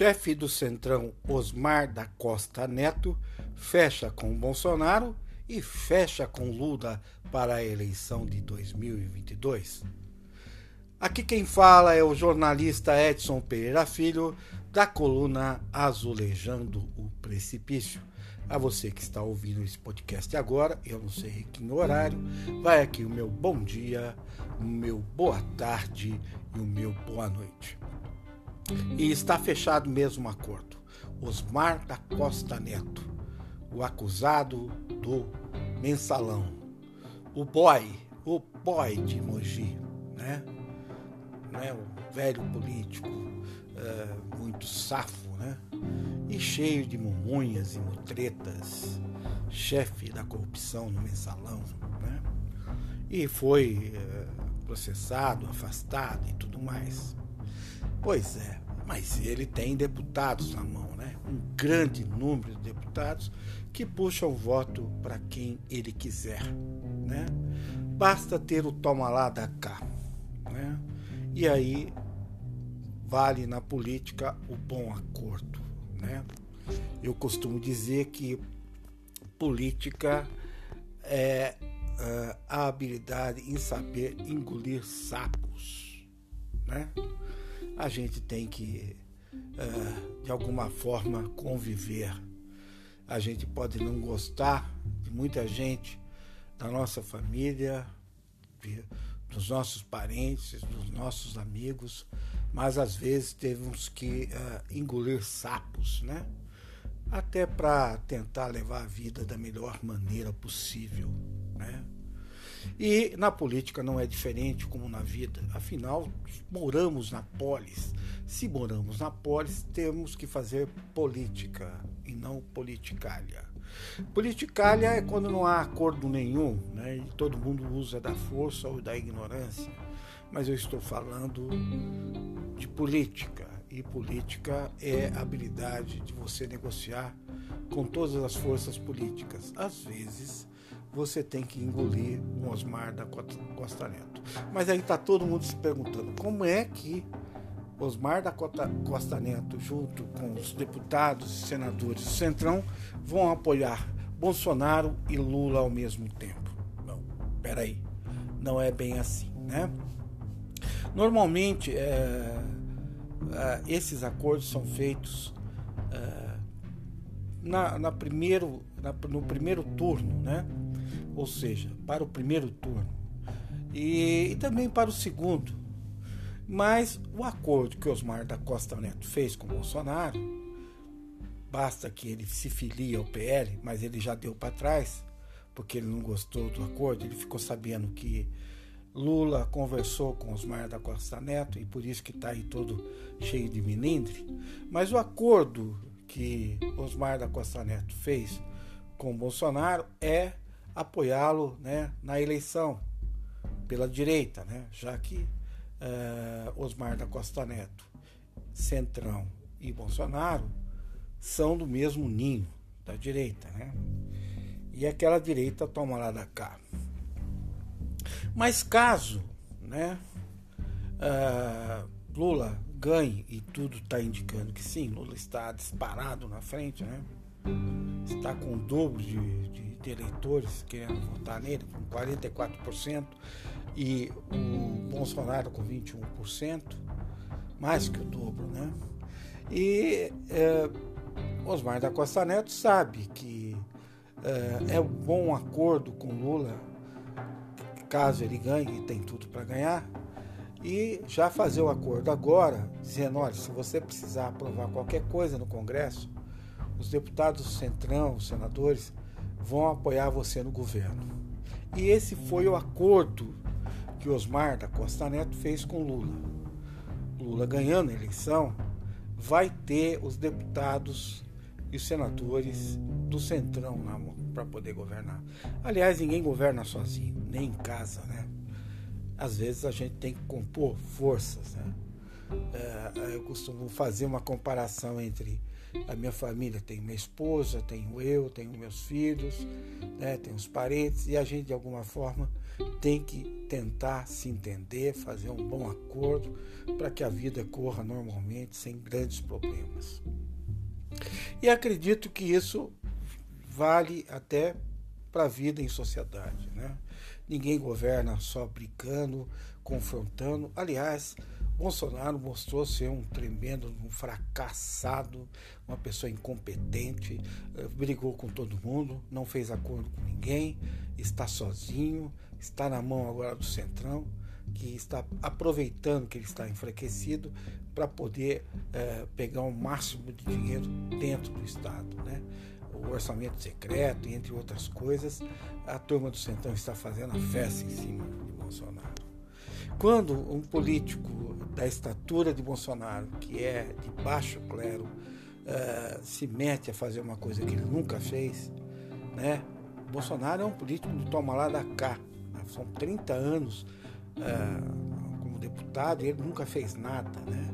chefe do Centrão Osmar da Costa Neto fecha com Bolsonaro e fecha com Lula para a eleição de 2022. Aqui quem fala é o jornalista Edson Pereira Filho, da coluna Azulejando o Precipício. A você que está ouvindo esse podcast agora, eu não sei que horário, vai aqui o meu bom dia, o meu boa tarde e o meu boa noite. E está fechado mesmo o acordo. Osmar da Costa Neto, o acusado do mensalão, o boy, o boy de Mogi, né? né? O velho político, uh, muito safo, né? E cheio de mumunhas e mutretas, chefe da corrupção no mensalão, né? E foi uh, processado, afastado e tudo mais. Pois é, mas ele tem deputados na mão, né? Um grande número de deputados que puxam o voto para quem ele quiser, né? Basta ter o toma lá da cá, né? E aí vale na política o bom acordo, né? Eu costumo dizer que política é uh, a habilidade em saber engolir sapos, né? a gente tem que, uh, de alguma forma, conviver. A gente pode não gostar de muita gente da nossa família, dos nossos parentes, dos nossos amigos, mas às vezes temos que uh, engolir sapos, né? Até para tentar levar a vida da melhor maneira possível, né? E na política não é diferente como na vida. Afinal, moramos na polis. Se moramos na polis, temos que fazer política e não politicalha. Politicalha é quando não há acordo nenhum, né? E todo mundo usa da força ou da ignorância. Mas eu estou falando de política. E política é a habilidade de você negociar com todas as forças políticas. Às vezes, você tem que engolir um Osmar da Costa Neto. Mas aí está todo mundo se perguntando como é que Osmar da Costa Neto, junto com os deputados e senadores do Centrão, vão apoiar Bolsonaro e Lula ao mesmo tempo. Não, peraí, não é bem assim, né? Normalmente, é, é, esses acordos são feitos é, na, na primeiro, na, no primeiro turno, né? Ou seja, para o primeiro turno e, e também para o segundo. Mas o acordo que Osmar da Costa Neto fez com Bolsonaro, basta que ele se filie ao PL, mas ele já deu para trás, porque ele não gostou do acordo, ele ficou sabendo que Lula conversou com Osmar da Costa Neto e por isso que está aí todo cheio de milindre. Mas o acordo que Osmar da Costa Neto fez com Bolsonaro é apoiá-lo né, na eleição pela direita, né, já que uh, Osmar da Costa Neto, Centrão e Bolsonaro são do mesmo ninho da direita, né? E aquela direita toma lá da cá. Mas caso, né, uh, Lula ganhe e tudo está indicando que sim, Lula está disparado na frente, né? Está com o dobro de, de de eleitores querendo votar nele, com 44%, e o Bolsonaro com 21%, mais que o dobro, né? E é, Osmar da Costa Neto sabe que é, é um bom acordo com Lula, caso ele ganhe, e tem tudo para ganhar, e já fazer o acordo agora, dizendo: olha, se você precisar aprovar qualquer coisa no Congresso, os deputados do Centrão, os senadores, vão apoiar você no governo. E esse foi o acordo que Osmar da Costa Neto fez com Lula. Lula ganhando a eleição, vai ter os deputados e os senadores do Centrão para poder governar. Aliás, ninguém governa sozinho, nem em casa, né? Às vezes a gente tem que compor forças, né? É, eu costumo fazer uma comparação entre a minha família tem minha esposa, tenho eu, tenho meus filhos, né, tenho os parentes, e a gente de alguma forma tem que tentar se entender, fazer um bom acordo para que a vida corra normalmente, sem grandes problemas. E acredito que isso vale até para a vida em sociedade. Né? Ninguém governa só brigando, confrontando. Aliás, Bolsonaro mostrou ser um tremendo, um fracassado, uma pessoa incompetente, eh, brigou com todo mundo, não fez acordo com ninguém, está sozinho, está na mão agora do Centrão, que está aproveitando que ele está enfraquecido para poder é, pegar o máximo de dinheiro dentro do Estado. Né? O orçamento secreto, entre outras coisas, a turma do Centrão está fazendo a festa em cima de Bolsonaro. Quando um político da estatura de Bolsonaro, que é de baixo clero, uh, se mete a fazer uma coisa que ele nunca fez, né? Bolsonaro é um político do toma lá da cá. Né? São 30 anos uh, como deputado e ele nunca fez nada, né?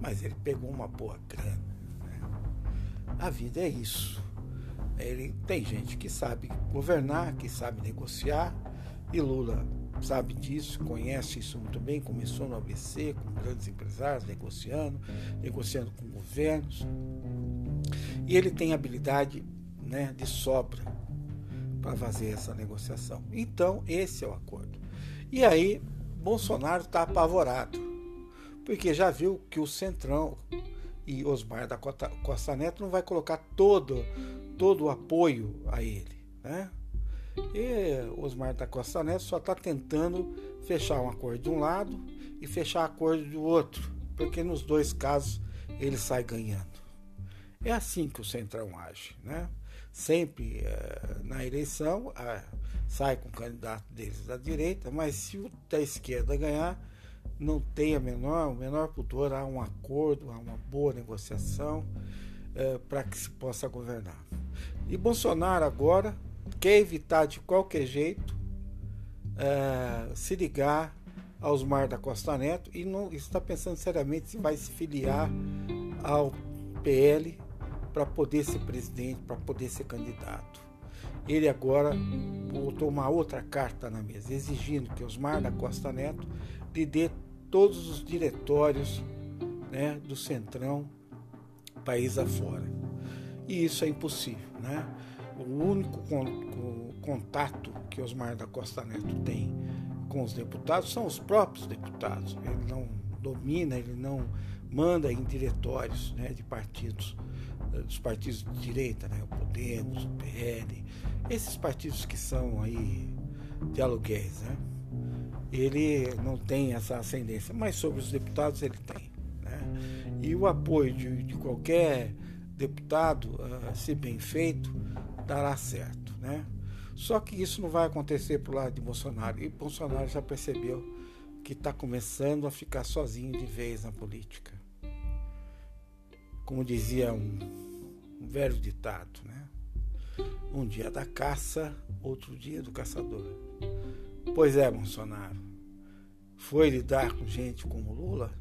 Mas ele pegou uma boa grana. Né? A vida é isso. Ele tem gente que sabe governar, que sabe negociar, e Lula sabe disso, conhece isso muito bem, começou no ABC, com grandes empresários, negociando, negociando com governos. E ele tem habilidade né, de sobra para fazer essa negociação. Então, esse é o acordo. E aí, Bolsonaro está apavorado, porque já viu que o Centrão e Osmar da Costa Neto não vai colocar todo, todo o apoio a ele. Né? E Osmar da Costa Neto só está tentando fechar um acordo de um lado e fechar acordo do outro, porque nos dois casos ele sai ganhando. É assim que o Centrão age, né? Sempre eh, na eleição sai com o candidato deles da direita, mas se o da esquerda ganhar, não tem a menor, o menor pudor, há um acordo, há uma boa negociação eh, para que se possa governar. E Bolsonaro agora quer evitar de qualquer jeito é, se ligar aos Mar da Costa Neto e não está pensando seriamente se vai se filiar ao PL para poder ser presidente, para poder ser candidato. Ele agora botou uma outra carta na mesa, exigindo que Osmar da Costa Neto lhe dê todos os diretórios né, do Centrão país afora. E isso é impossível. Né? O único contato que Osmar da Costa Neto tem com os deputados são os próprios deputados. Ele não domina, ele não manda em diretórios né, de partidos, eh, dos partidos de direita, né, o Podemos, o PL, esses partidos que são aí de aluguéis. Né? Ele não tem essa ascendência, mas sobre os deputados ele tem. Né? E o apoio de, de qualquer deputado, uh, se bem feito, dará certo, né? Só que isso não vai acontecer pro lado de Bolsonaro. E Bolsonaro já percebeu que está começando a ficar sozinho de vez na política. Como dizia um, um velho ditado, né? Um dia da caça, outro dia do caçador. Pois é, Bolsonaro. Foi lidar com gente como Lula,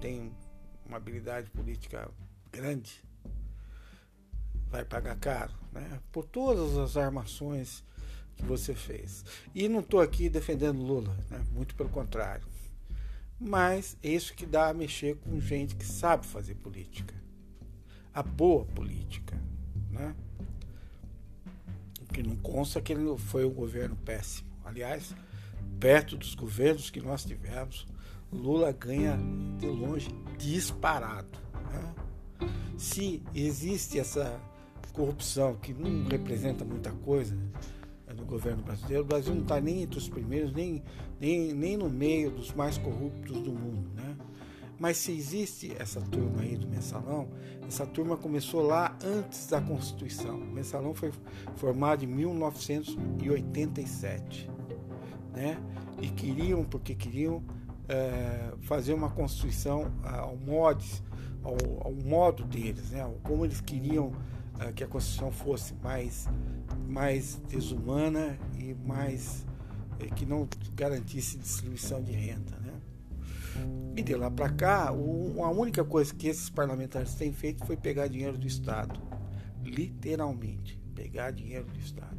tem uma habilidade política grande, vai pagar caro, né? Por todas as armações que você fez. E não estou aqui defendendo Lula, né? muito pelo contrário. Mas é isso que dá a mexer com gente que sabe fazer política. A boa política. Né? O que não consta que ele foi um governo péssimo. Aliás, perto dos governos que nós tivemos, Lula ganha de longe disparado. Né? Se existe essa corrupção, que não representa muita coisa é no governo brasileiro, o Brasil não está nem entre os primeiros, nem, nem, nem no meio dos mais corruptos do mundo. Né? Mas se existe essa turma aí do mensalão, essa turma começou lá antes da Constituição. O mensalão foi formado em 1987. Né? E queriam, porque queriam é, fazer uma Constituição ao, mods, ao, ao modo deles, né? como eles queriam que a Constituição fosse mais, mais desumana e mais eh, que não garantisse distribuição de renda. Né? E de lá para cá, o, a única coisa que esses parlamentares têm feito foi pegar dinheiro do Estado. Literalmente, pegar dinheiro do Estado.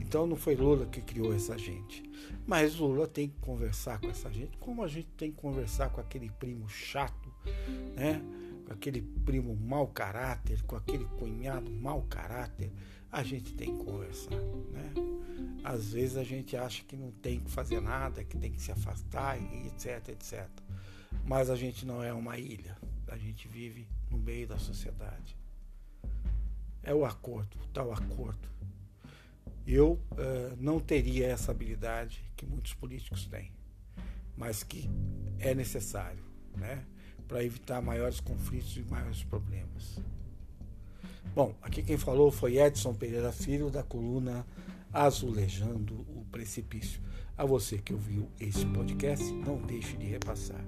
Então não foi Lula que criou essa gente. Mas Lula tem que conversar com essa gente, como a gente tem que conversar com aquele primo chato, né? Aquele primo mau caráter, com aquele cunhado mau caráter. A gente tem que conversar. Né? Às vezes a gente acha que não tem que fazer nada, que tem que se afastar, etc, etc. Mas a gente não é uma ilha. A gente vive no meio da sociedade. É o acordo, o tal acordo. Eu uh, não teria essa habilidade que muitos políticos têm, mas que é necessário, né, para evitar maiores conflitos e maiores problemas. Bom, aqui quem falou foi Edson Pereira Filho, da coluna Azulejando o Precipício. A você que ouviu esse podcast, não deixe de repassar.